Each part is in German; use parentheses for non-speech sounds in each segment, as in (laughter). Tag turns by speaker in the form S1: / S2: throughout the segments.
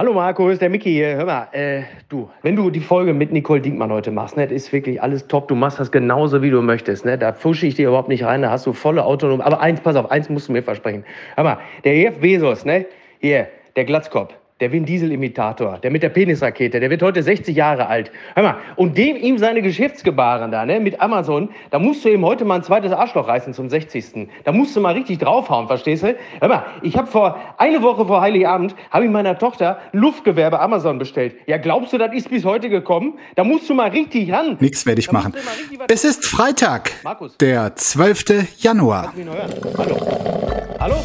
S1: Hallo Marco, ist der Micky hier. Hör mal, äh, du, wenn du die Folge mit Nicole Diekmann heute machst, ne, ist wirklich alles top. Du machst das genauso, wie du möchtest. Ne? Da fusche ich dir überhaupt nicht rein, da hast du volle Autonomie. Aber eins, pass auf, eins musst du mir versprechen. Hör mal, der Jeff Bezos, ne? Hier, der Glatzkopf, der Vin Diesel-Imitator, der mit der Penisrakete, der wird heute 60 Jahre alt. Hör mal, und dem ihm seine Geschäftsgebaren da, ne, mit Amazon, da musst du ihm heute mal ein zweites Arschloch reißen zum 60. Da musst du mal richtig draufhauen, verstehst du? Hör mal, ich habe vor, eine Woche vor Heiligabend, habe ich meiner Tochter Luftgewerbe Amazon bestellt. Ja, glaubst du, das ist bis heute gekommen? Da musst du mal richtig ran.
S2: Nix werde ich machen. Es ist Freitag, Markus. der 12. Januar.
S1: Hallo? Hallo?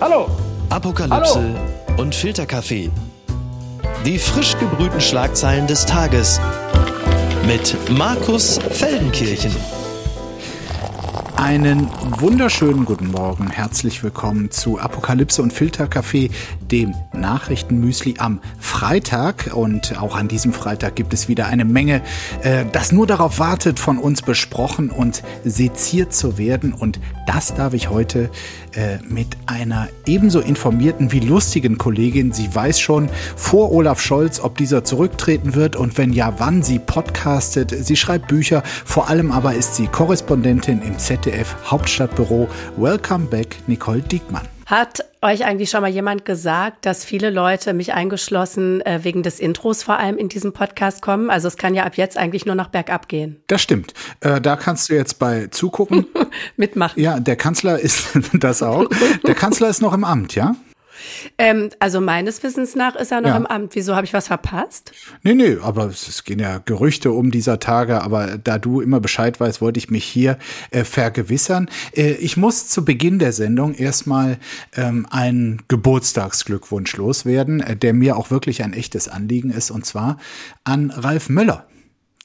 S1: Hallo?
S3: Apokalypse. Hallo? Und Filterkaffee. Die frisch gebrühten Schlagzeilen des Tages mit Markus Feldenkirchen.
S2: Einen wunderschönen guten Morgen. Herzlich willkommen zu Apokalypse und Filterkaffee, dem Nachrichtenmüsli am Freitag. Und auch an diesem Freitag gibt es wieder eine Menge, äh, das nur darauf wartet, von uns besprochen und seziert zu werden. Und das darf ich heute äh, mit einer ebenso informierten wie lustigen Kollegin. Sie weiß schon vor Olaf Scholz, ob dieser zurücktreten wird und wenn ja, wann sie podcastet. Sie schreibt Bücher, vor allem aber ist sie Korrespondentin im ZDF Hauptstadtbüro. Welcome back, Nicole Diekmann.
S4: Hat euch eigentlich schon mal jemand gesagt, dass viele Leute, mich eingeschlossen, äh, wegen des Intros vor allem in diesem Podcast kommen? Also es kann ja ab jetzt eigentlich nur noch bergab gehen.
S2: Das stimmt. Äh, da kannst du jetzt bei zugucken. (laughs)
S4: Mitmachen.
S2: Ja, der Kanzler ist (laughs) das auch. Der Kanzler ist noch im Amt, ja?
S4: Ähm, also meines Wissens nach ist er noch ja. im Amt. Wieso habe ich was verpasst?
S2: Nee, nee, aber es gehen ja Gerüchte um dieser Tage. Aber da du immer Bescheid weißt, wollte ich mich hier äh, vergewissern. Äh, ich muss zu Beginn der Sendung erstmal ähm, einen Geburtstagsglückwunsch loswerden, äh, der mir auch wirklich ein echtes Anliegen ist. Und zwar an Ralf Möller.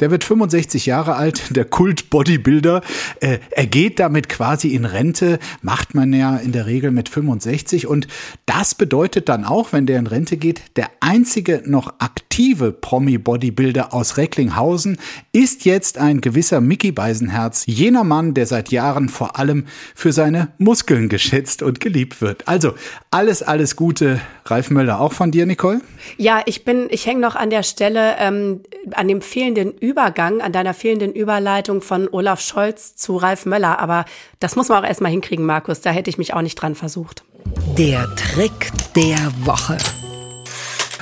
S2: Der wird 65 Jahre alt, (laughs) der Kult-Bodybuilder. Äh, er geht damit quasi in Rente, macht man ja in der Regel mit 65. Und das bedeutet dann auch, wenn der in Rente geht, der einzige noch aktive Promi-Bodybuilder aus Recklinghausen ist jetzt ein gewisser Mickey Beisenherz, jener Mann, der seit Jahren vor allem für seine Muskeln geschätzt und geliebt wird. Also alles, alles Gute, Ralf Möller. Auch von dir, Nicole?
S4: Ja, ich bin, ich hänge noch an der Stelle, ähm, an dem fehlenden Übergang, an deiner fehlenden Überleitung von Olaf Scholz zu Ralf Möller. Aber das muss man auch erstmal hinkriegen, Markus. Da hätte ich mich auch nicht dran versucht.
S3: Der Trick der Woche.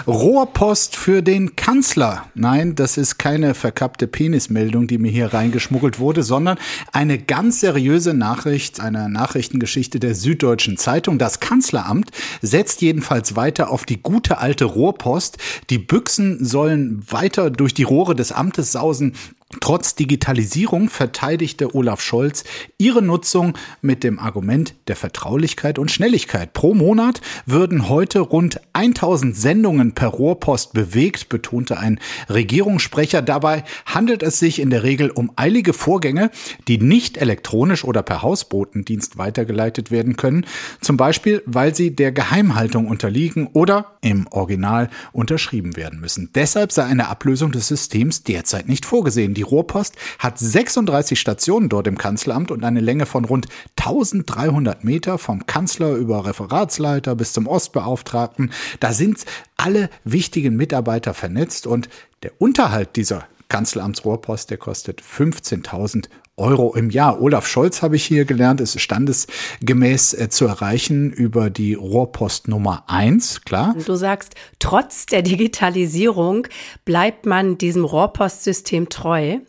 S2: Rohrpost für den Kanzler. Nein, das ist keine verkappte Penismeldung, die mir hier reingeschmuggelt wurde, sondern eine ganz seriöse Nachricht, eine Nachrichtengeschichte der Süddeutschen Zeitung. Das Kanzleramt setzt jedenfalls weiter auf die gute alte Rohrpost. Die Büchsen sollen weiter durch die Rohre des Amtes sausen. Trotz Digitalisierung verteidigte Olaf Scholz ihre Nutzung mit dem Argument der Vertraulichkeit und Schnelligkeit. Pro Monat würden heute rund 1000 Sendungen per Rohrpost bewegt, betonte ein Regierungssprecher. Dabei handelt es sich in der Regel um eilige Vorgänge, die nicht elektronisch oder per Hausbotendienst weitergeleitet werden können, zum Beispiel weil sie der Geheimhaltung unterliegen oder im Original unterschrieben werden müssen. Deshalb sei eine Ablösung des Systems derzeit nicht vorgesehen. Die Rohrpost hat 36 Stationen dort im Kanzleramt und eine Länge von rund 1300 Meter vom Kanzler über Referatsleiter bis zum Ostbeauftragten. Da sind alle wichtigen Mitarbeiter vernetzt und der Unterhalt dieser Kanzleramtsrohrpost, der kostet 15.000 Euro im Jahr. Olaf Scholz habe ich hier gelernt, ist standesgemäß äh, zu erreichen über die Rohrpost Nummer eins, klar.
S4: Du sagst, trotz der Digitalisierung bleibt man diesem Rohrpostsystem treu.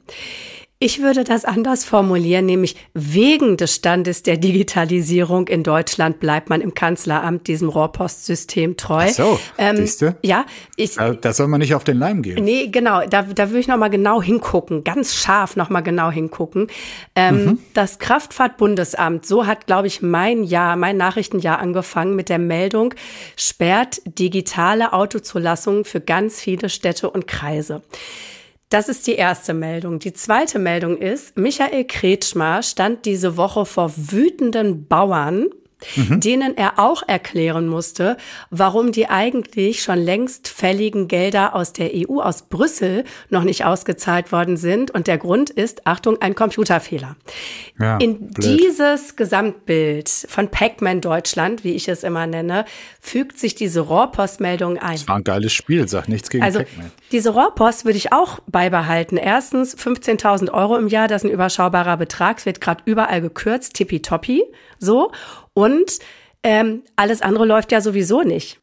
S4: Ich würde das anders formulieren, nämlich wegen des Standes der Digitalisierung in Deutschland bleibt man im Kanzleramt diesem Rohrpostsystem treu.
S2: Ach so, ähm, siehste?
S4: Ja, ich.
S2: Da soll man nicht auf den Leim gehen.
S4: Nee, genau. Da, da würde ich noch mal genau hingucken, ganz scharf noch mal genau hingucken. Ähm, mhm. Das Kraftfahrtbundesamt, so hat, glaube ich, mein Jahr, mein Nachrichtenjahr angefangen mit der Meldung, sperrt digitale Autozulassungen für ganz viele Städte und Kreise. Das ist die erste Meldung. Die zweite Meldung ist, Michael Kretschmer stand diese Woche vor wütenden Bauern mhm. denen er auch erklären musste, warum die eigentlich schon längst fälligen Gelder aus der EU, aus Brüssel, noch nicht ausgezahlt worden sind. Und der Grund ist, Achtung, ein Computerfehler. Ja, In blöd. dieses Gesamtbild von Pac-Man Deutschland, wie ich es immer nenne, fügt sich diese Rohrpostmeldung ein.
S2: Das war ein geiles Spiel, sag nichts gegen
S4: also, Pac-Man. Diese Rohrpost würde ich auch beibehalten. Erstens 15.000 Euro im Jahr, das ist ein überschaubarer Betrag, es wird gerade überall gekürzt, tippitoppi, so. Und ähm, alles andere läuft ja sowieso nicht.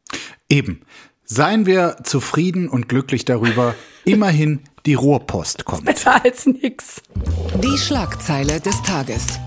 S2: Eben. Seien wir zufrieden und glücklich darüber. (laughs) Immerhin die Rohrpost kommt.
S4: Besser als nix.
S3: Die Schlagzeile des Tages.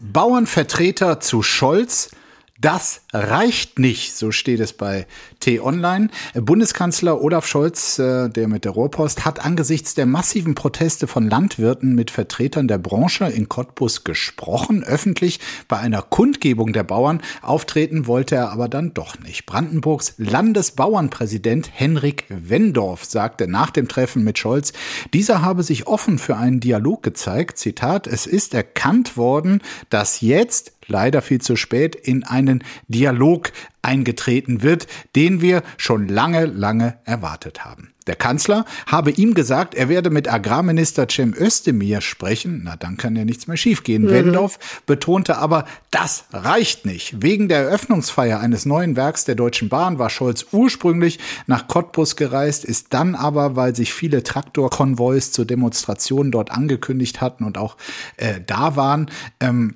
S2: Bauernvertreter zu Scholz das reicht nicht, so steht es bei T-Online. Bundeskanzler Olaf Scholz, äh, der mit der Rohrpost, hat angesichts der massiven Proteste von Landwirten mit Vertretern der Branche in Cottbus gesprochen. Öffentlich bei einer Kundgebung der Bauern auftreten wollte er aber dann doch nicht. Brandenburgs Landesbauernpräsident Henrik Wendorf sagte nach dem Treffen mit Scholz, dieser habe sich offen für einen Dialog gezeigt. Zitat, es ist erkannt worden, dass jetzt leider viel zu spät, in einen Dialog eingetreten wird, den wir schon lange, lange erwartet haben. Der Kanzler habe ihm gesagt, er werde mit Agrarminister Cem Özdemir sprechen. Na, dann kann ja nichts mehr schiefgehen. Mhm. Wendorf betonte aber, das reicht nicht. Wegen der Eröffnungsfeier eines neuen Werks der Deutschen Bahn war Scholz ursprünglich nach Cottbus gereist, ist dann aber, weil sich viele Traktorkonvois zur Demonstration dort angekündigt hatten und auch äh, da waren, ähm,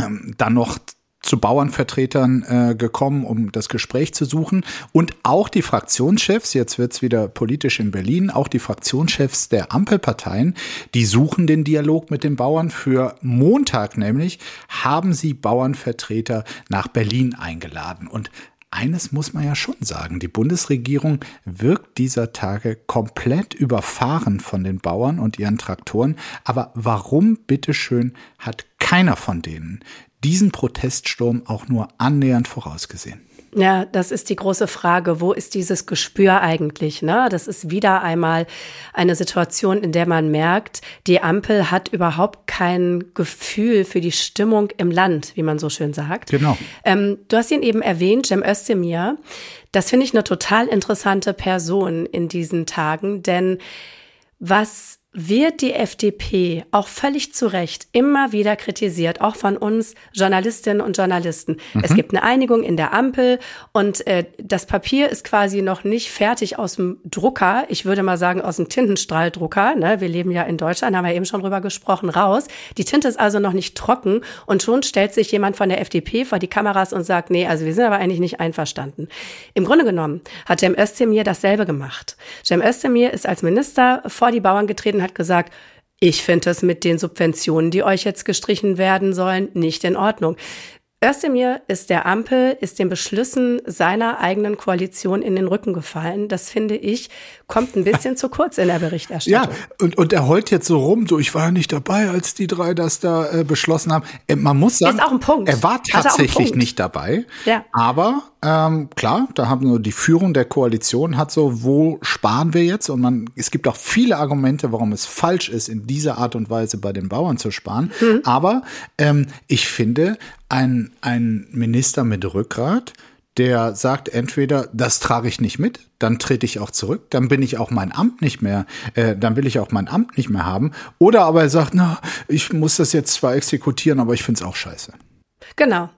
S2: ähm, dann noch zu Bauernvertretern äh, gekommen, um das Gespräch zu suchen. Und auch die Fraktionschefs, jetzt wird's wieder politisch in Berlin, auch die Fraktionschefs der Ampelparteien, die suchen den Dialog mit den Bauern. Für Montag nämlich haben sie Bauernvertreter nach Berlin eingeladen. Und eines muss man ja schon sagen, die Bundesregierung wirkt dieser Tage komplett überfahren von den Bauern und ihren Traktoren. Aber warum, bitteschön, hat keiner von denen diesen Proteststurm auch nur annähernd vorausgesehen?
S4: Ja, das ist die große Frage. Wo ist dieses Gespür eigentlich? Ne? Das ist wieder einmal eine Situation, in der man merkt, die Ampel hat überhaupt kein Gefühl für die Stimmung im Land, wie man so schön sagt.
S2: Genau.
S4: Ähm, du hast ihn eben erwähnt, Cem Özdemir. Das finde ich eine total interessante Person in diesen Tagen, denn was wird die FDP auch völlig zu Recht immer wieder kritisiert, auch von uns Journalistinnen und Journalisten. Mhm. Es gibt eine Einigung in der Ampel und äh, das Papier ist quasi noch nicht fertig aus dem Drucker. Ich würde mal sagen aus dem Tintenstrahldrucker. Ne? Wir leben ja in Deutschland, haben wir eben schon drüber gesprochen, raus. Die Tinte ist also noch nicht trocken und schon stellt sich jemand von der FDP vor die Kameras und sagt, nee, also wir sind aber eigentlich nicht einverstanden. Im Grunde genommen hat Cem Özdemir dasselbe gemacht. Cem Özdemir ist als Minister vor die Bauern getreten hat gesagt, ich finde das mit den Subventionen, die euch jetzt gestrichen werden sollen, nicht in Ordnung. Özdemir ist der Ampel, ist den Beschlüssen seiner eigenen Koalition in den Rücken gefallen. Das finde ich, kommt ein bisschen zu kurz in der Berichterstattung. (laughs)
S2: Ja, und, und er heult jetzt so rum, so ich war ja nicht dabei, als die drei das da äh, beschlossen haben. Äh, man muss sagen,
S4: ist auch ein Punkt.
S2: er war tatsächlich nicht dabei. Ja. Aber ähm, klar, da haben nur die Führung der Koalition hat so, wo sparen wir jetzt? Und man, es gibt auch viele Argumente, warum es falsch ist, in dieser Art und Weise bei den Bauern zu sparen. Mhm. Aber ähm, ich finde, ein, ein Minister mit Rückgrat, der sagt entweder, das trage ich nicht mit, dann trete ich auch zurück, dann bin ich auch mein Amt nicht mehr, äh, dann will ich auch mein Amt nicht mehr haben. Oder aber er sagt, na, ich muss das jetzt zwar exekutieren, aber ich finde es auch scheiße.
S4: Genau.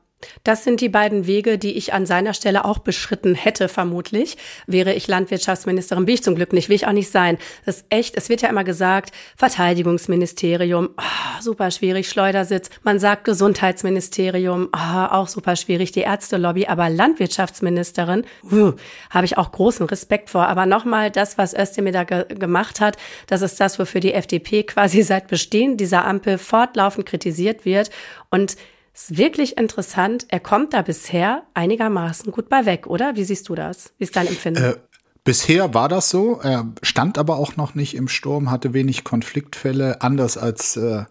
S4: Das sind die beiden Wege, die ich an seiner Stelle auch beschritten hätte, vermutlich. Wäre ich Landwirtschaftsministerin, bin ich zum Glück nicht, will ich auch nicht sein. Das ist echt, es wird ja immer gesagt, Verteidigungsministerium, oh, super schwierig, Schleudersitz. Man sagt Gesundheitsministerium, oh, auch super schwierig, die Ärztelobby, aber Landwirtschaftsministerin, uh, habe ich auch großen Respekt vor. Aber nochmal, das, was Özdemir da ge gemacht hat, das ist das, wofür die FDP quasi seit Bestehen dieser Ampel fortlaufend kritisiert wird. Und ist wirklich interessant. Er kommt da bisher einigermaßen gut bei weg, oder? Wie siehst du das? Wie ist dein Empfinden? Äh,
S2: Bisher war das so. Er stand aber auch noch nicht im Sturm, hatte wenig Konfliktfälle, anders als äh,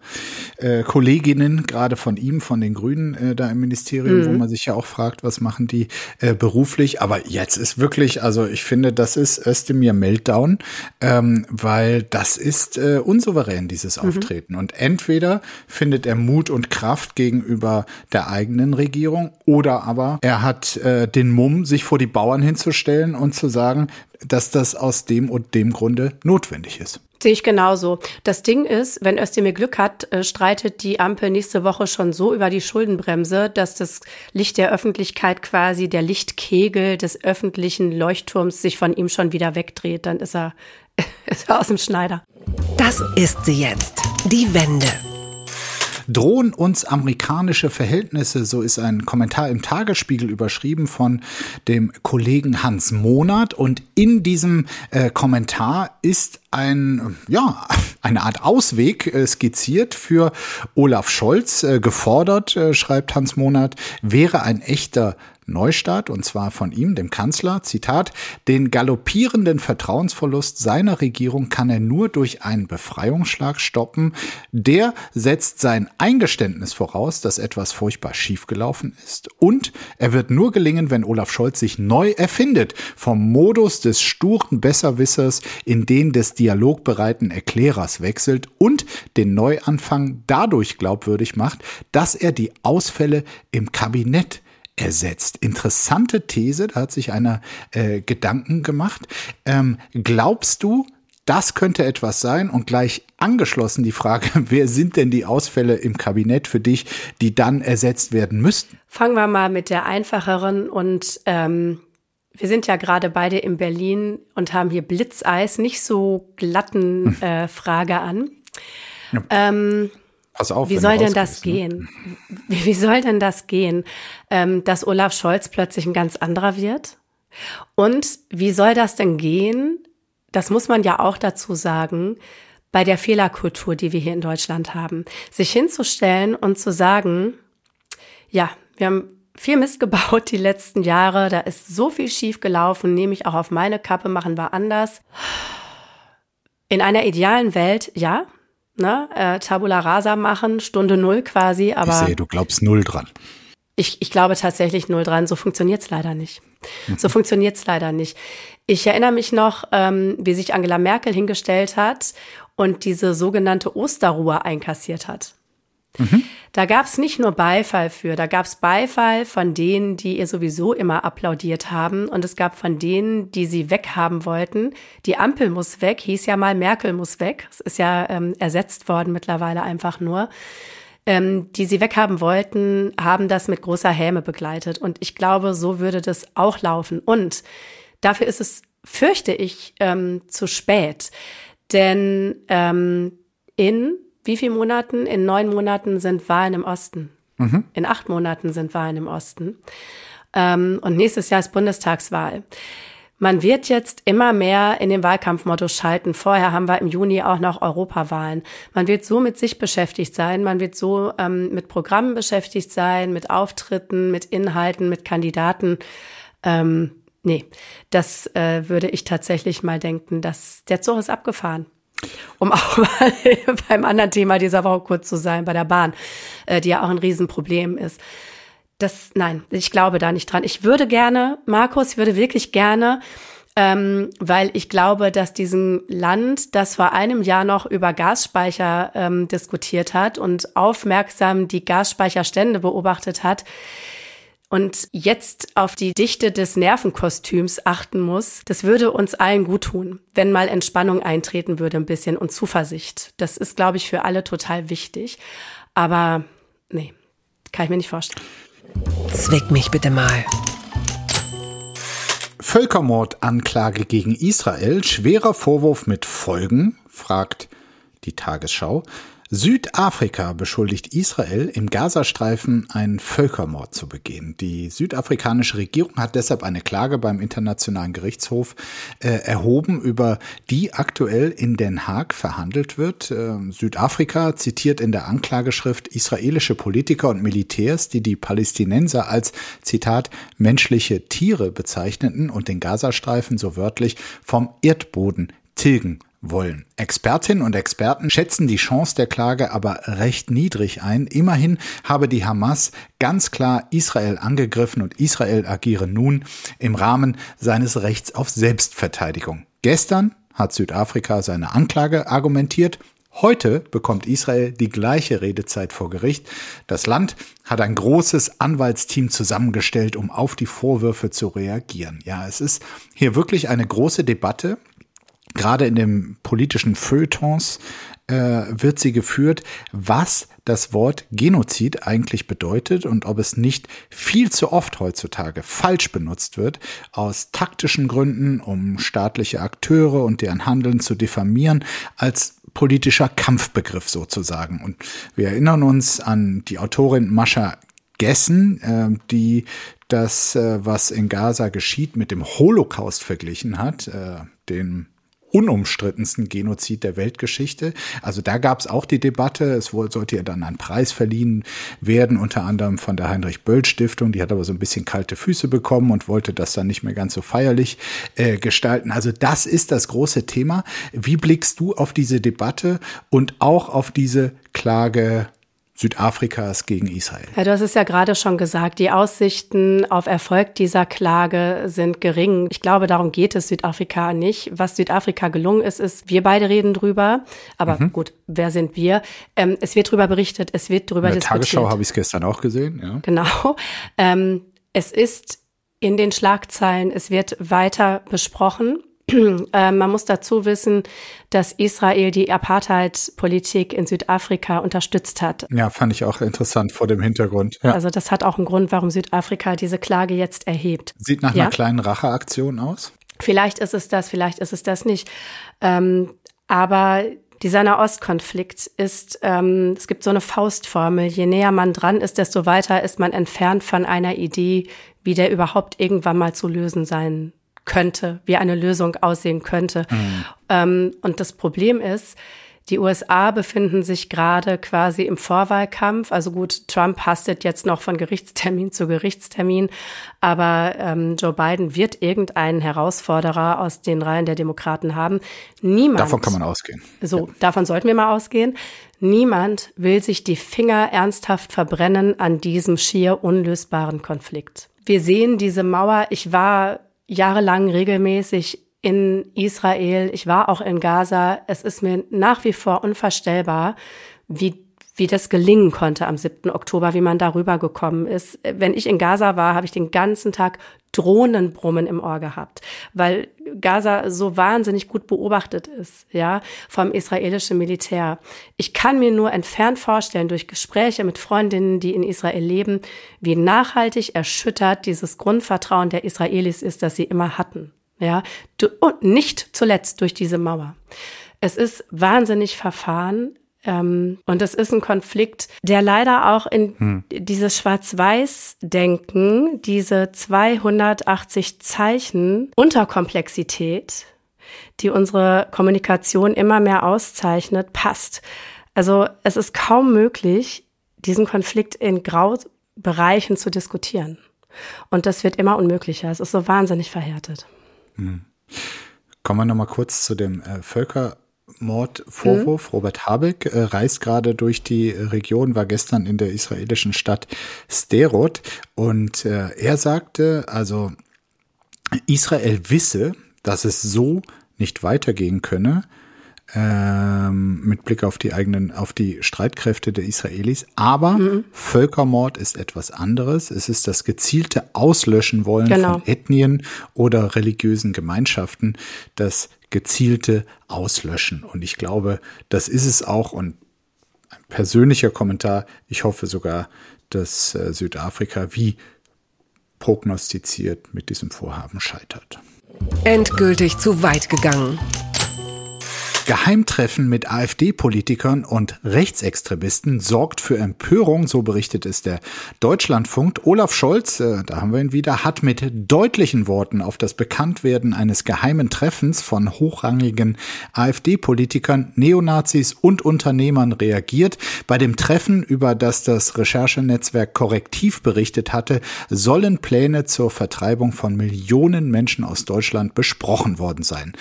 S2: äh, Kolleginnen, gerade von ihm, von den Grünen äh, da im Ministerium, mhm. wo man sich ja auch fragt, was machen die äh, beruflich. Aber jetzt ist wirklich, also ich finde, das ist Özdemir Meltdown, ähm, weil das ist äh, unsouverän, dieses mhm. Auftreten. Und entweder findet er Mut und Kraft gegenüber der eigenen Regierung oder aber er hat äh, den Mumm, sich vor die Bauern hinzustellen und zu sagen, dass das aus dem und dem Grunde notwendig ist.
S4: Sehe ich genauso. Das Ding ist, wenn Özdemir Glück hat, äh, streitet die Ampel nächste Woche schon so über die Schuldenbremse, dass das Licht der Öffentlichkeit quasi, der Lichtkegel des öffentlichen Leuchtturms sich von ihm schon wieder wegdreht. Dann ist er, (laughs) ist er aus dem Schneider.
S3: Das ist sie jetzt. Die Wende.
S2: Drohen uns amerikanische Verhältnisse, so ist ein Kommentar im Tagesspiegel überschrieben von dem Kollegen Hans Monat. Und in diesem äh, Kommentar ist ein, ja, eine Art Ausweg äh, skizziert für Olaf Scholz. Äh, gefordert, äh, schreibt Hans Monat, wäre ein echter Neustart, und zwar von ihm, dem Kanzler, Zitat, den galoppierenden Vertrauensverlust seiner Regierung kann er nur durch einen Befreiungsschlag stoppen. Der setzt sein Eingeständnis voraus, dass etwas furchtbar schiefgelaufen ist. Und er wird nur gelingen, wenn Olaf Scholz sich neu erfindet, vom Modus des sturen Besserwissers in den des dialogbereiten Erklärers wechselt und den Neuanfang dadurch glaubwürdig macht, dass er die Ausfälle im Kabinett ersetzt. Interessante These, da hat sich einer äh, Gedanken gemacht. Ähm, glaubst du, das könnte etwas sein und gleich angeschlossen die Frage, (laughs) wer sind denn die Ausfälle im Kabinett für dich, die dann ersetzt werden müssten?
S4: Fangen wir mal mit der einfacheren und ähm, wir sind ja gerade beide in Berlin und haben hier Blitzeis, nicht so glatten (laughs) äh, Frage an. Ja. Ähm, Pass auf. Wie soll denn das ne? gehen? Wie, wie, soll denn das gehen, ähm, dass Olaf Scholz plötzlich ein ganz anderer wird? Und wie soll das denn gehen? Das muss man ja auch dazu sagen, bei der Fehlerkultur, die wir hier in Deutschland haben. Sich hinzustellen und zu sagen, ja, wir haben viel Mist gebaut die letzten Jahre, da ist so viel schief gelaufen, nehme ich auch auf meine Kappe, machen wir anders. In einer idealen Welt, ja, ne, äh, Tabula Rasa machen, Stunde Null quasi. Aber
S2: ich sehe, du glaubst null dran.
S4: Ich, ich glaube tatsächlich null dran. So funktioniert's leider nicht. Mhm. So funktioniert's leider nicht. Ich erinnere mich noch, ähm, wie sich Angela Merkel hingestellt hat und diese sogenannte Osterruhe einkassiert hat. Mhm. Da gab es nicht nur Beifall für, da gab es Beifall von denen, die ihr sowieso immer applaudiert haben. Und es gab von denen, die sie weghaben wollten. Die Ampel muss weg, hieß ja mal Merkel muss weg. Es ist ja ähm, ersetzt worden mittlerweile einfach nur. Ähm, die sie weghaben wollten, haben das mit großer Häme begleitet. Und ich glaube, so würde das auch laufen. Und dafür ist es, fürchte ich, ähm, zu spät. Denn ähm, in wie viele Monaten? In neun Monaten sind Wahlen im Osten. Mhm. In acht Monaten sind Wahlen im Osten. Ähm, und nächstes Jahr ist Bundestagswahl. Man wird jetzt immer mehr in den Wahlkampfmodus schalten. Vorher haben wir im Juni auch noch Europawahlen. Man wird so mit sich beschäftigt sein, man wird so ähm, mit Programmen beschäftigt sein, mit Auftritten, mit Inhalten, mit Kandidaten. Ähm, nee, das äh, würde ich tatsächlich mal denken, dass der Zug ist abgefahren. Um auch (laughs) mal beim anderen Thema dieser Woche kurz zu sein, bei der Bahn, äh, die ja auch ein Riesenproblem ist. Das, nein, ich glaube da nicht dran. Ich würde gerne, Markus, ich würde wirklich gerne, ähm, weil ich glaube, dass diesem Land, das vor einem Jahr noch über Gasspeicher ähm, diskutiert hat und aufmerksam die Gasspeicherstände beobachtet hat, und jetzt auf die Dichte des Nervenkostüms achten muss, das würde uns allen gut tun, wenn mal Entspannung eintreten würde ein bisschen und Zuversicht. Das ist, glaube ich, für alle total wichtig. Aber nee, kann ich mir nicht vorstellen.
S3: Zwick mich bitte mal.
S2: Völkermordanklage gegen Israel, schwerer Vorwurf mit Folgen, fragt die Tagesschau. Südafrika beschuldigt Israel, im Gazastreifen einen Völkermord zu begehen. Die südafrikanische Regierung hat deshalb eine Klage beim Internationalen Gerichtshof äh, erhoben, über die aktuell in Den Haag verhandelt wird. Äh, Südafrika zitiert in der Anklageschrift israelische Politiker und Militärs, die die Palästinenser als, Zitat, menschliche Tiere bezeichneten und den Gazastreifen so wörtlich vom Erdboden tilgen wollen. Expertinnen und Experten schätzen die Chance der Klage aber recht niedrig ein. Immerhin habe die Hamas ganz klar Israel angegriffen und Israel agiere nun im Rahmen seines Rechts auf Selbstverteidigung. Gestern hat Südafrika seine Anklage argumentiert. Heute bekommt Israel die gleiche Redezeit vor Gericht. Das Land hat ein großes Anwaltsteam zusammengestellt, um auf die Vorwürfe zu reagieren. Ja, es ist hier wirklich eine große Debatte gerade in den politischen Feuilletons äh, wird sie geführt, was das Wort Genozid eigentlich bedeutet und ob es nicht viel zu oft heutzutage falsch benutzt wird, aus taktischen Gründen, um staatliche Akteure und deren Handeln zu diffamieren, als politischer Kampfbegriff sozusagen. Und wir erinnern uns an die Autorin Mascha Gessen, äh, die das, äh, was in Gaza geschieht, mit dem Holocaust verglichen hat, äh, den unumstrittensten Genozid der Weltgeschichte. Also da gab es auch die Debatte, es sollte ja dann ein Preis verliehen werden, unter anderem von der Heinrich-Böll-Stiftung. Die hat aber so ein bisschen kalte Füße bekommen und wollte das dann nicht mehr ganz so feierlich äh, gestalten. Also das ist das große Thema. Wie blickst du auf diese Debatte und auch auf diese Klage Südafrikas gegen Israel.
S4: Ja, du hast es ja gerade schon gesagt, die Aussichten auf Erfolg dieser Klage sind gering. Ich glaube, darum geht es Südafrika nicht. Was Südafrika gelungen ist, ist, wir beide reden drüber. Aber mhm. gut, wer sind wir? Ähm, es wird drüber berichtet, es wird drüber
S2: In der
S4: diskutiert.
S2: Tagesschau habe ich es gestern auch gesehen, ja.
S4: Genau. Ähm, es ist in den Schlagzeilen, es wird weiter besprochen. Äh, man muss dazu wissen, dass Israel die Apartheid-Politik in Südafrika unterstützt hat.
S2: Ja, fand ich auch interessant vor dem Hintergrund. Ja.
S4: Also das hat auch einen Grund, warum Südafrika diese Klage jetzt erhebt.
S2: Sieht nach ja? einer kleinen Racheaktion aus?
S4: Vielleicht ist es das, vielleicht ist es das nicht. Ähm, aber dieser Nahostkonflikt ist, ähm, es gibt so eine Faustformel, je näher man dran ist, desto weiter ist man entfernt von einer Idee, wie der überhaupt irgendwann mal zu lösen sein könnte, wie eine Lösung aussehen könnte. Mhm. Ähm, und das Problem ist, die USA befinden sich gerade quasi im Vorwahlkampf. Also gut, Trump hastet jetzt noch von Gerichtstermin zu Gerichtstermin, aber ähm, Joe Biden wird irgendeinen Herausforderer aus den Reihen der Demokraten haben. Niemand.
S2: Davon kann man ausgehen.
S4: So, ja. davon sollten wir mal ausgehen. Niemand will sich die Finger ernsthaft verbrennen an diesem schier unlösbaren Konflikt. Wir sehen diese Mauer. Ich war jahrelang regelmäßig in Israel. Ich war auch in Gaza. Es ist mir nach wie vor unvorstellbar, wie wie das gelingen konnte am 7. Oktober, wie man darüber gekommen ist. Wenn ich in Gaza war, habe ich den ganzen Tag Drohnenbrummen im Ohr gehabt, weil Gaza so wahnsinnig gut beobachtet ist, ja, vom israelischen Militär. Ich kann mir nur entfernt vorstellen, durch Gespräche mit Freundinnen, die in Israel leben, wie nachhaltig erschüttert dieses Grundvertrauen der Israelis ist, das sie immer hatten, ja, und nicht zuletzt durch diese Mauer. Es ist wahnsinnig verfahren. Ähm, und das ist ein Konflikt, der leider auch in hm. dieses Schwarz-Weiß-Denken, diese 280 Zeichen Unterkomplexität, die unsere Kommunikation immer mehr auszeichnet, passt. Also es ist kaum möglich, diesen Konflikt in Graubereichen zu diskutieren. Und das wird immer unmöglicher. Es ist so wahnsinnig verhärtet. Hm.
S2: Kommen wir nochmal kurz zu dem äh, Völker Mordvorwurf. Mhm. Robert Habeck äh, reist gerade durch die Region, war gestern in der israelischen Stadt Sterot und äh, er sagte, also Israel wisse, dass es so nicht weitergehen könne ähm, mit Blick auf die eigenen, auf die Streitkräfte der Israelis. Aber mhm. Völkermord ist etwas anderes. Es ist das gezielte Auslöschen wollen genau. von Ethnien oder religiösen Gemeinschaften, das gezielte Auslöschen. Und ich glaube, das ist es auch. Und ein persönlicher Kommentar. Ich hoffe sogar, dass äh, Südafrika wie prognostiziert mit diesem Vorhaben scheitert.
S3: Endgültig zu weit gegangen.
S2: Geheimtreffen mit AfD-Politikern und Rechtsextremisten sorgt für Empörung, so berichtet es der Deutschlandfunk. Olaf Scholz, äh, da haben wir ihn wieder, hat mit deutlichen Worten auf das Bekanntwerden eines geheimen Treffens von hochrangigen AfD-Politikern, Neonazis und Unternehmern reagiert. Bei dem Treffen, über das das Recherchenetzwerk Korrektiv berichtet hatte, sollen Pläne zur Vertreibung von Millionen Menschen aus Deutschland besprochen worden sein.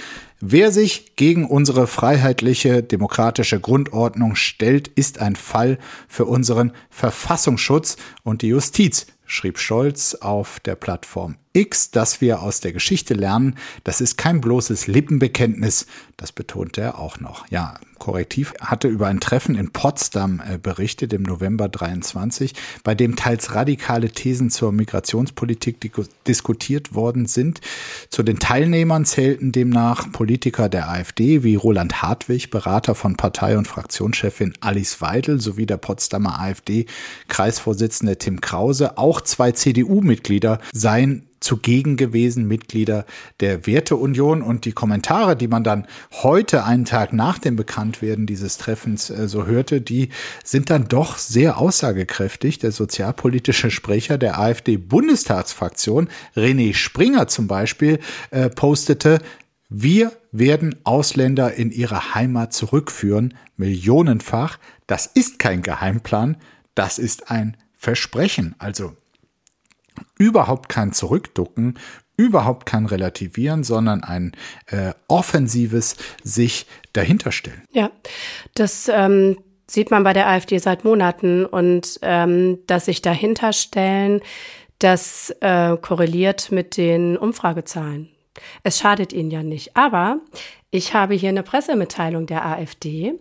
S2: Wer sich gegen unsere freiheitliche demokratische Grundordnung stellt, ist ein Fall für unseren Verfassungsschutz und die Justiz, schrieb Scholz auf der Plattform X, dass wir aus der Geschichte lernen, das ist kein bloßes Lippenbekenntnis, das betonte er auch noch. Ja, Korrektiv hatte über ein Treffen in Potsdam äh, berichtet im November 23, bei dem teils radikale Thesen zur Migrationspolitik diskutiert worden sind. Zu den Teilnehmern zählten demnach Politiker der AfD wie Roland Hartwig, Berater von Partei- und Fraktionschefin Alice Weidel sowie der Potsdamer AfD-Kreisvorsitzende Tim Krause. Auch zwei CDU-Mitglieder seien zugegen gewesen, Mitglieder der Werteunion. Und die Kommentare, die man dann heute, einen Tag nach dem Bekanntwerden dieses Treffens, äh, so hörte, die sind dann doch sehr aussagekräftig. Der sozialpolitische Sprecher der AfD-Bundestagsfraktion, René Springer zum Beispiel, äh, postete, wir werden Ausländer in ihre Heimat zurückführen, millionenfach. Das ist kein Geheimplan, das ist ein Versprechen. Also überhaupt kein Zurückducken, überhaupt kein Relativieren, sondern ein äh, offensives sich dahinterstellen.
S4: Ja, das ähm, sieht man bei der AfD seit Monaten und ähm, dass sich dahinterstellen, das äh, korreliert mit den Umfragezahlen. Es schadet ihnen ja nicht. Aber ich habe hier eine Pressemitteilung der AfD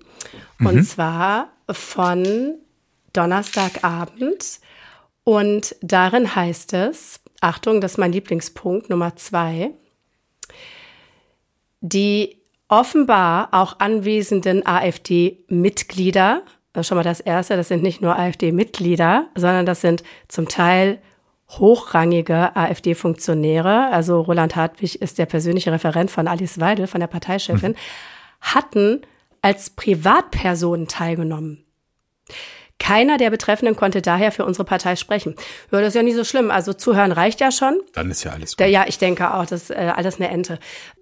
S4: mhm. und zwar von Donnerstagabend und darin heißt es, Achtung, das ist mein Lieblingspunkt Nummer zwei, die offenbar auch anwesenden AfD-Mitglieder, das ist schon mal das Erste, das sind nicht nur AfD-Mitglieder, sondern das sind zum Teil hochrangige AfD-Funktionäre, also Roland Hartwig ist der persönliche Referent von Alice Weidel, von der Parteichefin, mhm. hatten als Privatpersonen teilgenommen. Keiner der Betreffenden konnte daher für unsere Partei sprechen. Ja, das ist ja nicht so schlimm. Also zuhören reicht ja schon.
S2: Dann ist ja alles
S4: gut. Ja, ich denke auch, das ist äh, alles eine Ente.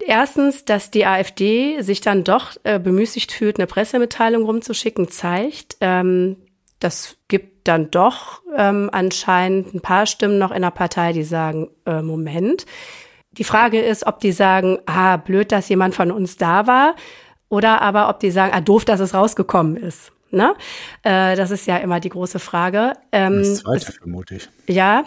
S4: Erstens, dass die AfD sich dann doch äh, bemüßigt fühlt, eine Pressemitteilung rumzuschicken, zeigt, ähm, das gibt dann doch ähm, anscheinend ein paar Stimmen noch in der Partei, die sagen, äh, Moment. Die Frage ist, ob die sagen, ah, blöd, dass jemand von uns da war, oder aber ob die sagen, ah, doof, dass es rausgekommen ist. Ne? Äh, das ist ja immer die große Frage.
S2: Ähm, das zweite vermute ich.
S4: Ja,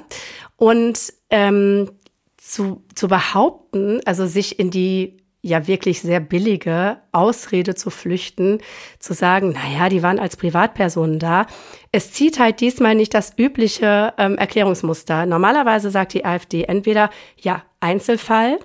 S4: und ähm, zu, zu behaupten, also sich in die ja wirklich sehr billige Ausrede zu flüchten, zu sagen, naja, die waren als Privatpersonen da. Es zieht halt diesmal nicht das übliche ähm, Erklärungsmuster. Normalerweise sagt die AfD entweder, ja, Einzelfall,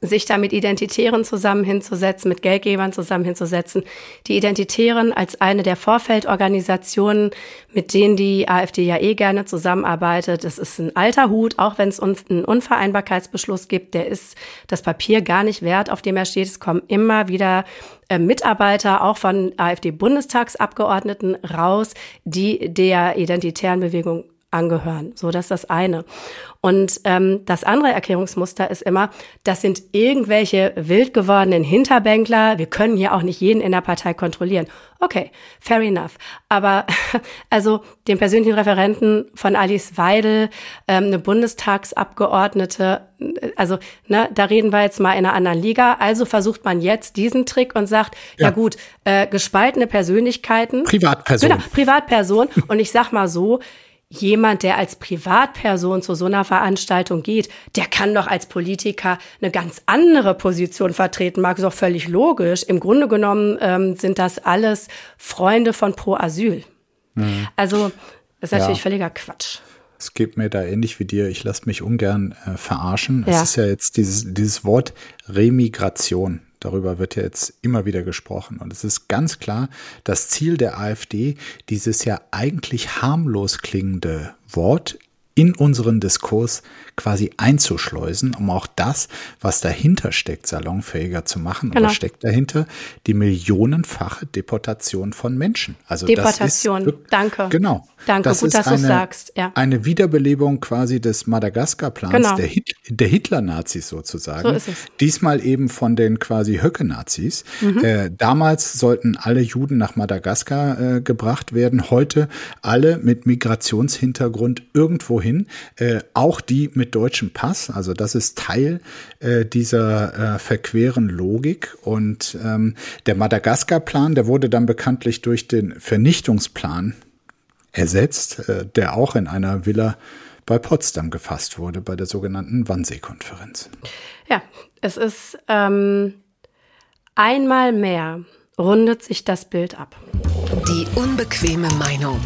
S4: sich da mit Identitären zusammen hinzusetzen, mit Geldgebern zusammen hinzusetzen. Die Identitären als eine der Vorfeldorganisationen, mit denen die AfD ja eh gerne zusammenarbeitet. Das ist ein alter Hut, auch wenn es einen Unvereinbarkeitsbeschluss gibt, der ist das Papier gar nicht wert, auf dem er steht. Es kommen immer wieder äh, Mitarbeiter, auch von AfD-Bundestagsabgeordneten raus, die der identitären Bewegung angehören. So, das ist das eine. Und ähm, das andere Erklärungsmuster ist immer, das sind irgendwelche wild gewordenen Hinterbänkler. Wir können hier auch nicht jeden in der Partei kontrollieren. Okay, fair enough. Aber (laughs) also den persönlichen Referenten von Alice Weidel, ähm, eine Bundestagsabgeordnete, also ne, da reden wir jetzt mal in einer anderen Liga. Also versucht man jetzt diesen Trick und sagt, ja, ja gut, äh, gespaltene Persönlichkeiten.
S2: Privatperson.
S4: Genau, Privatperson. (laughs) und ich sag mal so, jemand, der als Privatperson zu so einer Veranstaltung geht, der kann doch als Politiker eine ganz andere Position vertreten. Mag ist auch völlig logisch. Im Grunde genommen ähm, sind das alles Freunde von Pro Asyl. Mhm. Also das ist natürlich ja. völliger Quatsch.
S2: Es geht mir da ähnlich wie dir. Ich lasse mich ungern äh, verarschen. Ja. Es ist ja jetzt dieses, dieses Wort Remigration. Darüber wird ja jetzt immer wieder gesprochen. Und es ist ganz klar das Ziel der AfD, dieses ja eigentlich harmlos klingende Wort in unseren Diskurs quasi einzuschleusen, um auch das, was dahinter steckt, salonfähiger zu machen. Genau. Und was steckt dahinter? Die millionenfache Deportation von Menschen.
S4: Also Deportation, das ist, danke.
S2: Genau.
S4: Danke, das gut, dass du sagst. Ja.
S2: Eine Wiederbelebung quasi des Madagaskar-Plans genau. der, Hit der Hitler-Nazis sozusagen. So ist es. Diesmal eben von den quasi Höcke-Nazis. Mhm. Äh, damals sollten alle Juden nach Madagaskar äh, gebracht werden. Heute alle mit Migrationshintergrund irgendwo hin. Äh, auch die mit deutschem Pass. Also das ist Teil äh, dieser äh, verqueren Logik. Und ähm, der Madagaskar-Plan, der wurde dann bekanntlich durch den Vernichtungsplan ersetzt, äh, der auch in einer Villa bei Potsdam gefasst wurde, bei der sogenannten Wannsee-Konferenz.
S4: Ja, es ist ähm, einmal mehr rundet sich das Bild ab.
S3: Die unbequeme Meinung.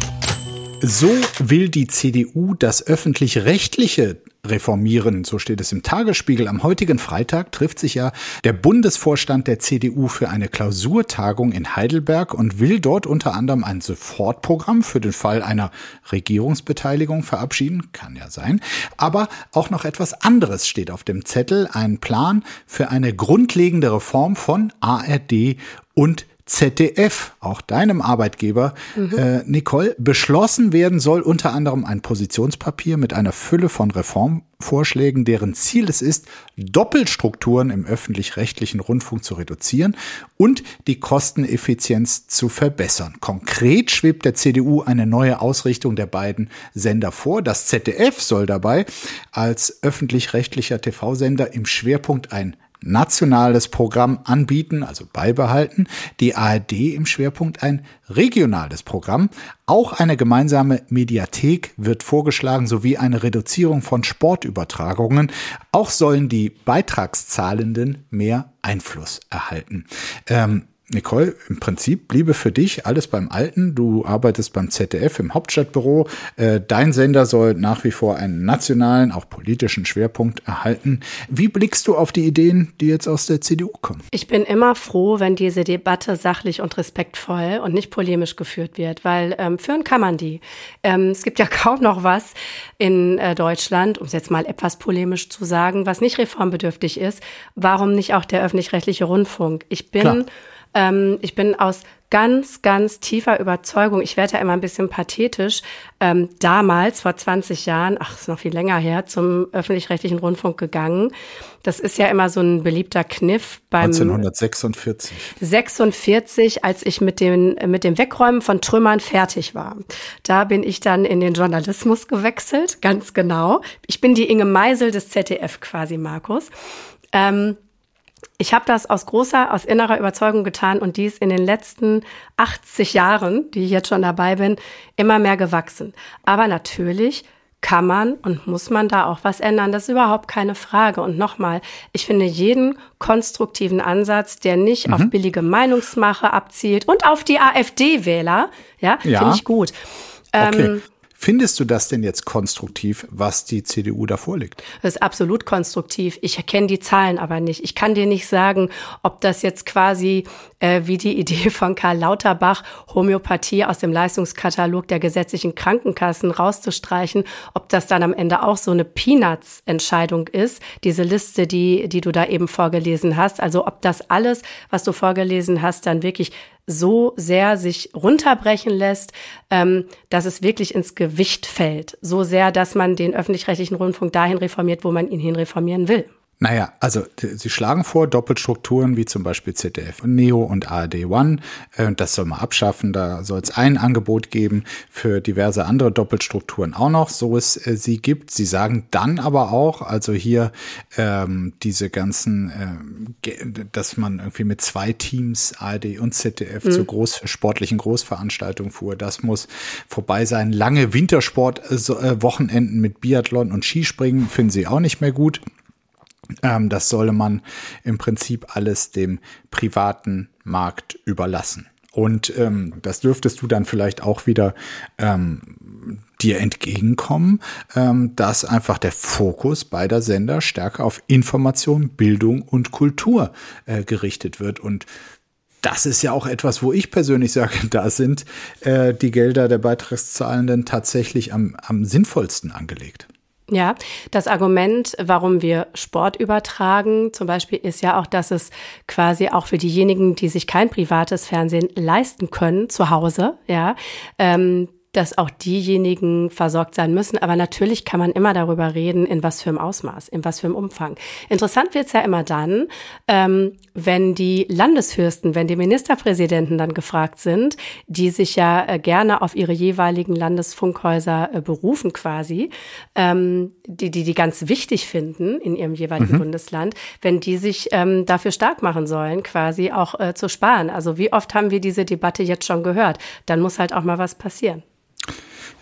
S2: So will die CDU das öffentlich-rechtliche reformieren, so steht es im Tagesspiegel. Am heutigen Freitag trifft sich ja der Bundesvorstand der CDU für eine Klausurtagung in Heidelberg und will dort unter anderem ein Sofortprogramm für den Fall einer Regierungsbeteiligung verabschieden, kann ja sein, aber auch noch etwas anderes steht auf dem Zettel, ein Plan für eine grundlegende Reform von ARD und ZDF, auch deinem Arbeitgeber, mhm. äh, Nicole, beschlossen werden soll unter anderem ein Positionspapier mit einer Fülle von Reformvorschlägen, deren Ziel es ist, Doppelstrukturen im öffentlich-rechtlichen Rundfunk zu reduzieren und die Kosteneffizienz zu verbessern. Konkret schwebt der CDU eine neue Ausrichtung der beiden Sender vor. Das ZDF soll dabei als öffentlich-rechtlicher TV-Sender im Schwerpunkt ein nationales Programm anbieten, also beibehalten, die ARD im Schwerpunkt ein regionales Programm, auch eine gemeinsame Mediathek wird vorgeschlagen sowie eine Reduzierung von Sportübertragungen. Auch sollen die Beitragszahlenden mehr Einfluss erhalten. Ähm, Nicole, im Prinzip bliebe für dich alles beim Alten. Du arbeitest beim ZDF im Hauptstadtbüro. Äh, dein Sender soll nach wie vor einen nationalen, auch politischen Schwerpunkt erhalten. Wie blickst du auf die Ideen, die jetzt aus der CDU kommen?
S4: Ich bin immer froh, wenn diese Debatte sachlich und respektvoll und nicht polemisch geführt wird, weil ähm, führen kann man die. Ähm, es gibt ja (laughs) kaum noch was in äh, Deutschland, um es jetzt mal etwas polemisch zu sagen, was nicht reformbedürftig ist. Warum nicht auch der öffentlich-rechtliche Rundfunk? Ich bin Klar ähm, ich bin aus ganz, ganz tiefer Überzeugung, ich werde ja immer ein bisschen pathetisch, ähm, damals, vor 20 Jahren, ach, ist noch viel länger her, zum öffentlich-rechtlichen Rundfunk gegangen. Das ist ja immer so ein beliebter Kniff
S2: beim 1946.
S4: 46, als ich mit dem, mit dem Wegräumen von Trümmern fertig war. Da bin ich dann in den Journalismus gewechselt, ganz genau. Ich bin die Inge Meisel des ZDF quasi, Markus. Ähm, ich habe das aus großer, aus innerer Überzeugung getan und dies in den letzten 80 Jahren, die ich jetzt schon dabei bin, immer mehr gewachsen. Aber natürlich kann man und muss man da auch was ändern. Das ist überhaupt keine Frage. Und nochmal, ich finde jeden konstruktiven Ansatz, der nicht mhm. auf billige Meinungsmache abzielt und auf die AfD-Wähler, ja, ja. finde ich gut.
S2: Okay. Ähm, Findest du das denn jetzt konstruktiv, was die CDU da vorlegt?
S4: Das ist absolut konstruktiv. Ich kenne die Zahlen aber nicht. Ich kann dir nicht sagen, ob das jetzt quasi äh, wie die Idee von Karl Lauterbach, Homöopathie aus dem Leistungskatalog der gesetzlichen Krankenkassen rauszustreichen, ob das dann am Ende auch so eine Peanuts-Entscheidung ist, diese Liste, die, die du da eben vorgelesen hast. Also ob das alles, was du vorgelesen hast, dann wirklich so sehr sich runterbrechen lässt, ähm, dass es wirklich ins Gewicht fällt. So sehr, dass man den öffentlich-rechtlichen Rundfunk dahin reformiert, wo man ihn hin reformieren will.
S2: Naja, also sie schlagen vor, Doppelstrukturen wie zum Beispiel ZDF und Neo und ARD One. Äh, das soll man abschaffen. Da soll es ein Angebot geben für diverse andere Doppelstrukturen auch noch, so es äh, sie gibt. Sie sagen dann aber auch, also hier ähm, diese ganzen, äh, dass man irgendwie mit zwei Teams ARD und ZDF mhm. zu groß, sportlichen Großveranstaltungen fuhr. Das muss vorbei sein. Lange Wintersportwochenenden äh, mit Biathlon und Skispringen finden sie auch nicht mehr gut. Ähm, das solle man im Prinzip alles dem privaten Markt überlassen. Und ähm, das dürftest du dann vielleicht auch wieder ähm, dir entgegenkommen, ähm, dass einfach der Fokus beider Sender stärker auf Information, Bildung und Kultur äh, gerichtet wird. Und das ist ja auch etwas, wo ich persönlich sage, (laughs) da sind äh, die Gelder der Beitragszahlenden tatsächlich am, am sinnvollsten angelegt.
S4: Ja, das Argument, warum wir Sport übertragen, zum Beispiel, ist ja auch, dass es quasi auch für diejenigen, die sich kein privates Fernsehen leisten können, zu Hause, ja, ähm, dass auch diejenigen versorgt sein müssen. Aber natürlich kann man immer darüber reden, in was für einem Ausmaß, in was für einem Umfang. Interessant wird's ja immer dann, ähm, wenn die Landesfürsten, wenn die Ministerpräsidenten dann gefragt sind, die sich ja äh, gerne auf ihre jeweiligen Landesfunkhäuser äh, berufen quasi, ähm, die, die die ganz wichtig finden in ihrem jeweiligen mhm. Bundesland, wenn die sich ähm, dafür stark machen sollen, quasi auch äh, zu sparen. Also wie oft haben wir diese Debatte jetzt schon gehört? Dann muss halt auch mal was passieren.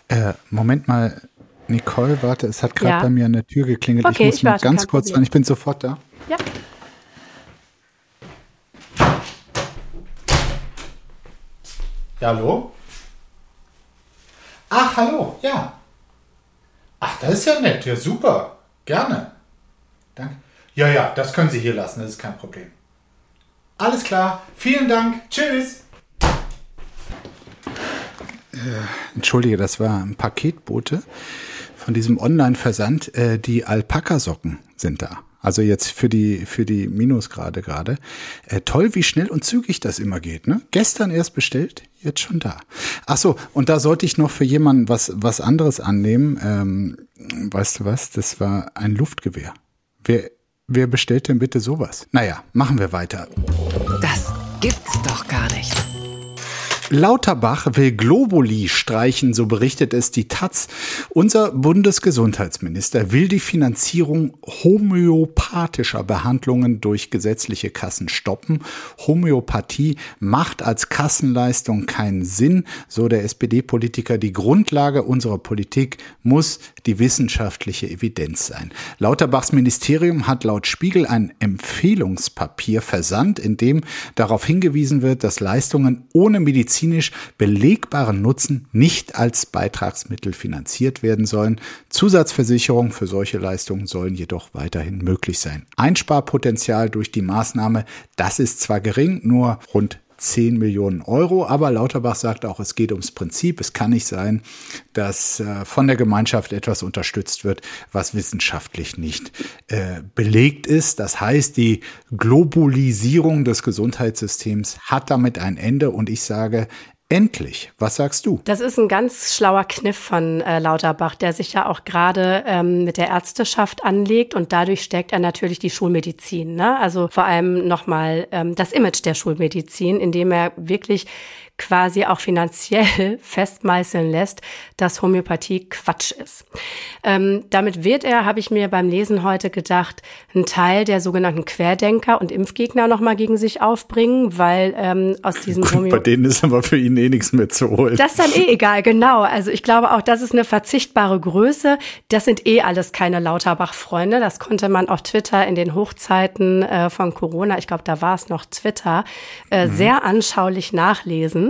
S2: Äh, Moment mal, Nicole, warte, es hat gerade ja. bei mir an der Tür geklingelt. Okay, ich muss ich mal warte, ganz kurz rein, ich bin sofort da. Ja. Ja, hallo? Ach, hallo, ja. Ach, das ist ja nett, ja super, gerne. Danke. Ja, ja, das können Sie hier lassen, das ist kein Problem. Alles klar, vielen Dank, tschüss. Äh, entschuldige, das war ein Paketbote von diesem Online-Versand. Äh, die Alpaka-Socken sind da. Also jetzt für die, für die Minusgrade gerade. Äh, toll, wie schnell und zügig das immer geht. Ne? Gestern erst bestellt, jetzt schon da. Ach so, und da sollte ich noch für jemanden was, was anderes annehmen. Ähm, weißt du was? Das war ein Luftgewehr. Wer, wer bestellt denn bitte sowas? Naja, machen wir weiter.
S3: Das gibt's doch gar nicht.
S2: Lauterbach will Globuli streichen, so berichtet es die Taz. Unser Bundesgesundheitsminister will die Finanzierung homöopathischer Behandlungen durch gesetzliche Kassen stoppen. Homöopathie macht als Kassenleistung keinen Sinn, so der SPD-Politiker. Die Grundlage unserer Politik muss die wissenschaftliche Evidenz sein. Lauterbachs Ministerium hat laut Spiegel ein Empfehlungspapier versandt, in dem darauf hingewiesen wird, dass Leistungen ohne Medizin medizinisch belegbaren Nutzen nicht als Beitragsmittel finanziert werden sollen. Zusatzversicherungen für solche Leistungen sollen jedoch weiterhin möglich sein. Einsparpotenzial durch die Maßnahme, das ist zwar gering, nur rund 10 Millionen Euro. Aber Lauterbach sagt auch, es geht ums Prinzip. Es kann nicht sein, dass äh, von der Gemeinschaft etwas unterstützt wird, was wissenschaftlich nicht äh, belegt ist. Das heißt, die Globalisierung des Gesundheitssystems hat damit ein Ende. Und ich sage, Endlich. Was sagst du?
S4: Das ist ein ganz schlauer Kniff von äh, Lauterbach, der sich ja auch gerade ähm, mit der Ärzteschaft anlegt und dadurch stärkt er natürlich die Schulmedizin. Ne? Also vor allem nochmal ähm, das Image der Schulmedizin, indem er wirklich quasi auch finanziell (laughs) festmeißeln lässt, dass Homöopathie Quatsch ist. Ähm, damit wird er, habe ich mir beim Lesen heute gedacht, einen Teil der sogenannten Querdenker und Impfgegner nochmal gegen sich aufbringen, weil ähm, aus diesem
S2: Gut, Bei denen ist aber für ihn eh nichts mehr zu holen.
S4: Das ist dann eh egal, genau. Also ich glaube auch, das ist eine verzichtbare Größe. Das sind eh alles keine Lauterbach-Freunde. Das konnte man auf Twitter in den Hochzeiten äh, von Corona, ich glaube, da war es noch Twitter, äh, mhm. sehr anschaulich nachlesen.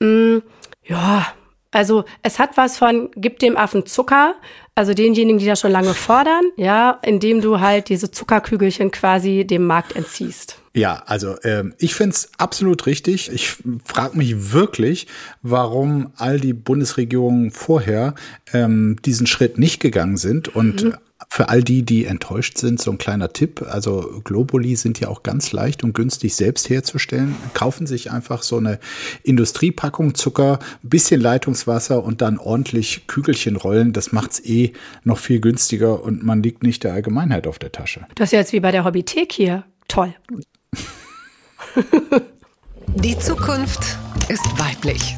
S4: Mm, ja, also es hat was von, gib dem Affen Zucker, also denjenigen, die das schon lange fordern, ja, indem du halt diese Zuckerkügelchen quasi dem Markt entziehst.
S2: Ja, also ähm, ich find's absolut richtig. Ich frage mich wirklich, warum all die Bundesregierungen vorher ähm, diesen Schritt nicht gegangen sind und mhm. Für all die, die enttäuscht sind, so ein kleiner Tipp. Also Globuli sind ja auch ganz leicht und günstig selbst herzustellen. Kaufen sich einfach so eine Industriepackung Zucker, bisschen Leitungswasser und dann ordentlich Kügelchen rollen. Das macht's eh noch viel günstiger und man liegt nicht der Allgemeinheit auf der Tasche.
S4: Das ist jetzt wie bei der Hobbythek hier. Toll.
S3: Die Zukunft ist weiblich.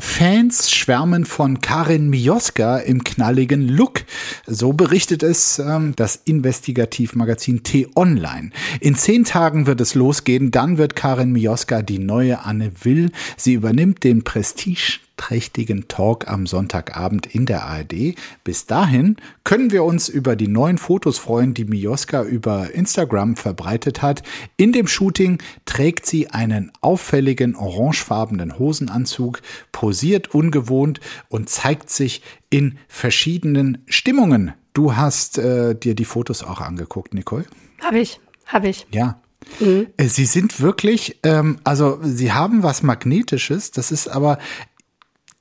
S2: Fans schwärmen von Karin Mioska im knalligen Look. So berichtet es ähm, das Investigativmagazin T-Online. In zehn Tagen wird es losgehen. Dann wird Karin Mioska die neue Anne Will. Sie übernimmt den Prestige trächtigen Talk am Sonntagabend in der ARD. Bis dahin können wir uns über die neuen Fotos freuen, die Mioska über Instagram verbreitet hat. In dem Shooting trägt sie einen auffälligen orangefarbenen Hosenanzug, posiert ungewohnt und zeigt sich in verschiedenen Stimmungen. Du hast äh, dir die Fotos auch angeguckt, Nicole?
S4: Habe ich, habe ich.
S2: Ja, Mhm. Sie sind wirklich, ähm, also sie haben was Magnetisches, das ist aber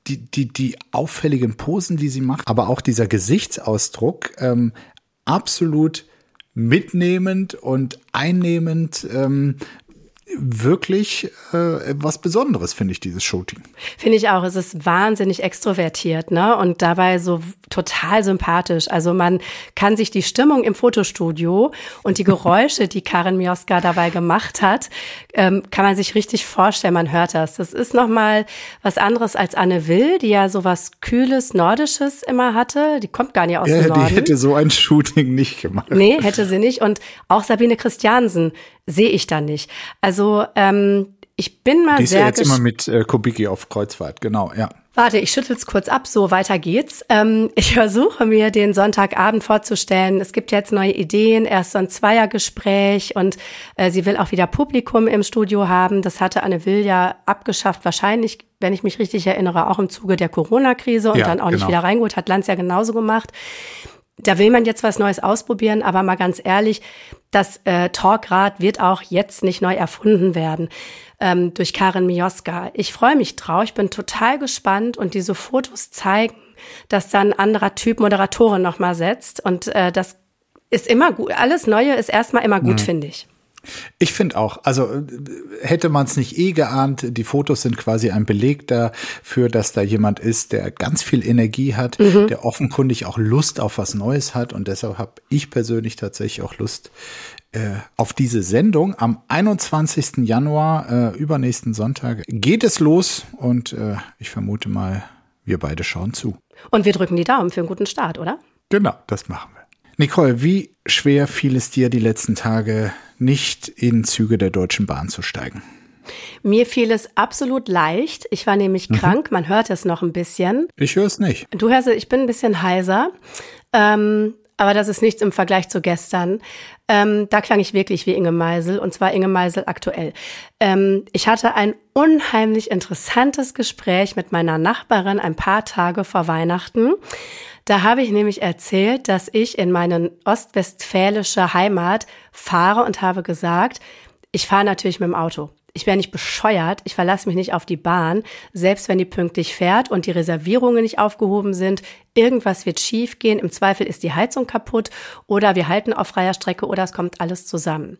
S2: die, die, die auffälligen Posen, die sie macht, aber auch dieser Gesichtsausdruck, ähm, absolut mitnehmend und einnehmend. Ähm, wirklich äh, was Besonderes, finde ich, dieses Shooting.
S4: Finde ich auch. Es ist wahnsinnig extrovertiert, ne? Und dabei so total sympathisch. Also man kann sich die Stimmung im Fotostudio und die Geräusche, die Karin Mioska dabei gemacht hat, ähm, kann man sich richtig vorstellen. Man hört das. Das ist nochmal was anderes als Anne Will, die ja so was Kühles, Nordisches immer hatte. Die kommt gar nicht aus ja, dem Norden.
S2: Die hätte so ein Shooting nicht gemacht.
S4: Nee, hätte sie nicht. Und auch Sabine Christiansen sehe ich da nicht. Also ähm, ich bin mal
S2: Die ist
S4: sehr
S2: ja jetzt immer mit äh, Kubicki auf Kreuzfahrt, genau, ja.
S4: Warte, ich schüttel's kurz ab, so weiter geht's. Ähm, (laughs) ich versuche mir den Sonntagabend vorzustellen. Es gibt jetzt neue Ideen, erst so ein Zweiergespräch und äh, sie will auch wieder Publikum im Studio haben. Das hatte Anne Will ja abgeschafft, wahrscheinlich, wenn ich mich richtig erinnere, auch im Zuge der Corona-Krise und ja, dann auch genau. nicht wieder reingeholt, hat Lanz ja genauso gemacht da will man jetzt was Neues ausprobieren, aber mal ganz ehrlich, das äh, Talkrad wird auch jetzt nicht neu erfunden werden ähm, durch Karin Mioska. Ich freue mich drauf, ich bin total gespannt und diese Fotos zeigen, dass dann ein anderer Typ Moderatorin nochmal setzt und äh, das ist immer gut. Alles Neue ist erstmal immer gut, mhm. finde ich.
S2: Ich finde auch, also äh, hätte man es nicht eh geahnt, die Fotos sind quasi ein Beleg dafür, dass da jemand ist, der ganz viel Energie hat, mhm. der offenkundig auch Lust auf was Neues hat und deshalb habe ich persönlich tatsächlich auch Lust äh, auf diese Sendung. Am 21. Januar, äh, übernächsten Sonntag, geht es los und äh, ich vermute mal, wir beide schauen zu.
S4: Und wir drücken die Daumen für einen guten Start, oder?
S2: Genau, das machen wir. Nicole, wie schwer fiel es dir die letzten Tage, nicht in Züge der Deutschen Bahn zu steigen?
S4: Mir fiel es absolut leicht. Ich war nämlich mhm. krank. Man hört es noch ein bisschen.
S2: Ich höre es nicht.
S4: Du hörst, ich bin ein bisschen heiser. Ähm, aber das ist nichts im Vergleich zu gestern. Ähm, da klang ich wirklich wie Inge Meisel und zwar Inge Meisel aktuell. Ähm, ich hatte ein unheimlich interessantes Gespräch mit meiner Nachbarin ein paar Tage vor Weihnachten. Da habe ich nämlich erzählt, dass ich in meine ostwestfälische Heimat fahre und habe gesagt, ich fahre natürlich mit dem Auto. Ich wäre nicht bescheuert, ich verlasse mich nicht auf die Bahn, selbst wenn die pünktlich fährt und die Reservierungen nicht aufgehoben sind. Irgendwas wird schief gehen, im Zweifel ist die Heizung kaputt oder wir halten auf freier Strecke oder es kommt alles zusammen.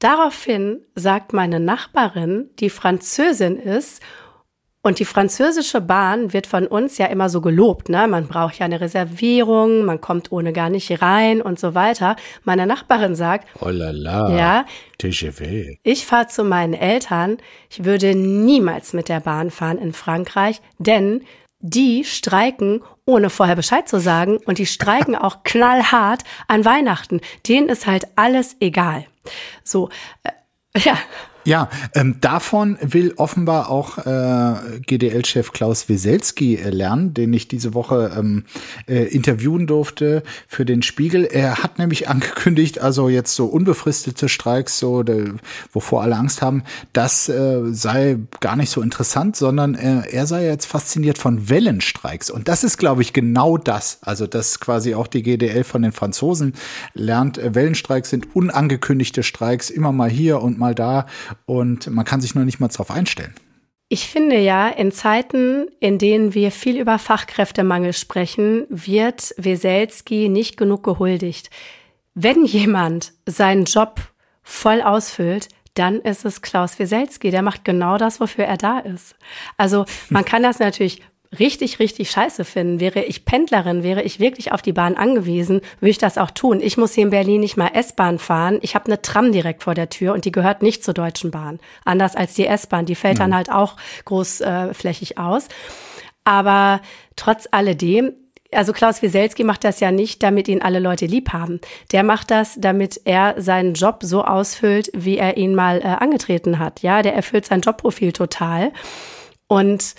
S4: Daraufhin sagt meine Nachbarin, die Französin ist und die französische Bahn wird von uns ja immer so gelobt, ne? Man braucht ja eine Reservierung, man kommt ohne gar nicht rein und so weiter. Meine Nachbarin sagt,
S2: oh la la,
S4: ja, ich fahre zu meinen Eltern. Ich würde niemals mit der Bahn fahren in Frankreich, denn die streiken, ohne vorher Bescheid zu sagen, und die streiken auch (laughs) knallhart an Weihnachten. Denen ist halt alles egal. So, äh, ja,
S2: ja, ähm, davon will offenbar auch äh, GDL-Chef Klaus Weselski äh, lernen, den ich diese Woche ähm, äh, interviewen durfte für den Spiegel. Er hat nämlich (laughs) angekündigt, also jetzt so unbefristete Streiks, so de, wovor alle Angst haben, das äh, sei gar nicht so interessant, sondern äh, er sei jetzt fasziniert von Wellenstreiks. Und das ist, glaube ich, genau das. Also, dass quasi auch die GDL von den Franzosen lernt. Äh, Wellenstreiks sind unangekündigte Streiks, immer mal hier und mal da und man kann sich nur nicht mal darauf einstellen.
S4: Ich finde ja, in Zeiten, in denen wir viel über Fachkräftemangel sprechen, wird Weselski nicht genug gehuldigt. Wenn jemand seinen Job voll ausfüllt, dann ist es Klaus Weselski. Der macht genau das, wofür er da ist. Also man kann das natürlich richtig, richtig scheiße finden. Wäre ich Pendlerin, wäre ich wirklich auf die Bahn angewiesen, würde ich das auch tun. Ich muss hier in Berlin nicht mal S-Bahn fahren. Ich habe eine Tram direkt vor der Tür und die gehört nicht zur Deutschen Bahn. Anders als die S-Bahn. Die fällt mhm. dann halt auch großflächig äh, aus. Aber trotz alledem, also Klaus Wieselski macht das ja nicht, damit ihn alle Leute lieb haben. Der macht das, damit er seinen Job so ausfüllt, wie er ihn mal äh, angetreten hat. Ja, der erfüllt sein Jobprofil total. Und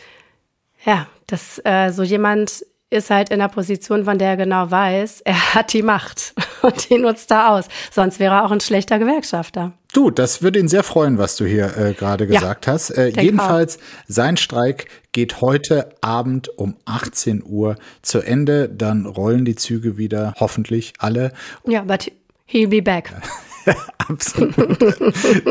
S4: ja, dass äh, so jemand ist halt in der Position, von der er genau weiß, er (laughs) hat die Macht und die nutzt er aus. Sonst wäre er auch ein schlechter Gewerkschafter.
S2: Du, das würde ihn sehr freuen, was du hier äh, gerade gesagt ja, hast. Äh, jedenfalls, auch. sein Streik geht heute Abend um 18 Uhr zu Ende. Dann rollen die Züge wieder, hoffentlich alle.
S4: Ja, but he'll be back. (laughs) (laughs)
S2: Absolut.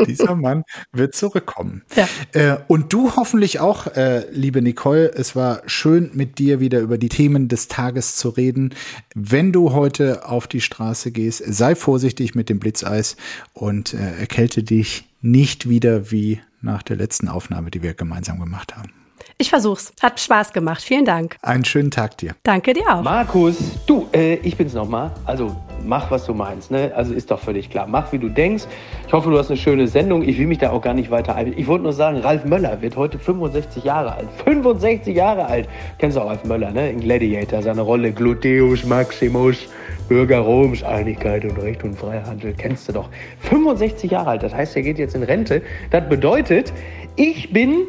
S2: Dieser Mann wird zurückkommen.
S4: Ja.
S2: Äh, und du hoffentlich auch, äh, liebe Nicole. Es war schön, mit dir wieder über die Themen des Tages zu reden. Wenn du heute auf die Straße gehst, sei vorsichtig mit dem Blitzeis und äh, erkälte dich nicht wieder wie nach der letzten Aufnahme, die wir gemeinsam gemacht haben.
S4: Ich versuch's. Hat Spaß gemacht. Vielen Dank.
S2: Einen schönen Tag dir.
S4: Danke dir auch.
S1: Markus, du, äh, ich bin's nochmal. Also mach, was du meinst. Ne? Also ist doch völlig klar. Mach, wie du denkst. Ich hoffe, du hast eine schöne Sendung. Ich will mich da auch gar nicht weiter ein. Ich wollte nur sagen, Ralf Möller wird heute 65 Jahre alt. 65 Jahre alt. Kennst du auch Ralf Möller, ne? In Gladiator. Seine Rolle Gluteus Maximus, Bürger Roms, Einigkeit und Recht und Freihandel. Kennst du doch. 65 Jahre alt. Das heißt, er geht jetzt in Rente. Das bedeutet, ich bin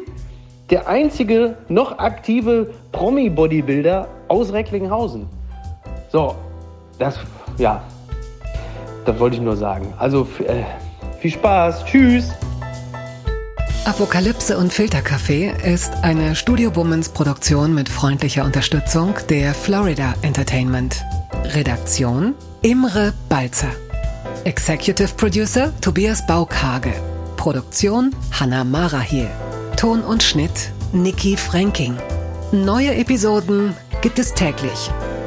S1: der einzige noch aktive Promi-Bodybuilder aus Recklinghausen. So, das, ja, das wollte ich nur sagen. Also, äh, viel Spaß. Tschüss.
S3: Apokalypse und Filterkaffee ist eine Studio Womans Produktion mit freundlicher Unterstützung der Florida Entertainment. Redaktion Imre Balzer. Executive Producer Tobias Baukage. Produktion Hanna Marahiel. Ton und Schnitt Niki Franking. Neue Episoden gibt es täglich.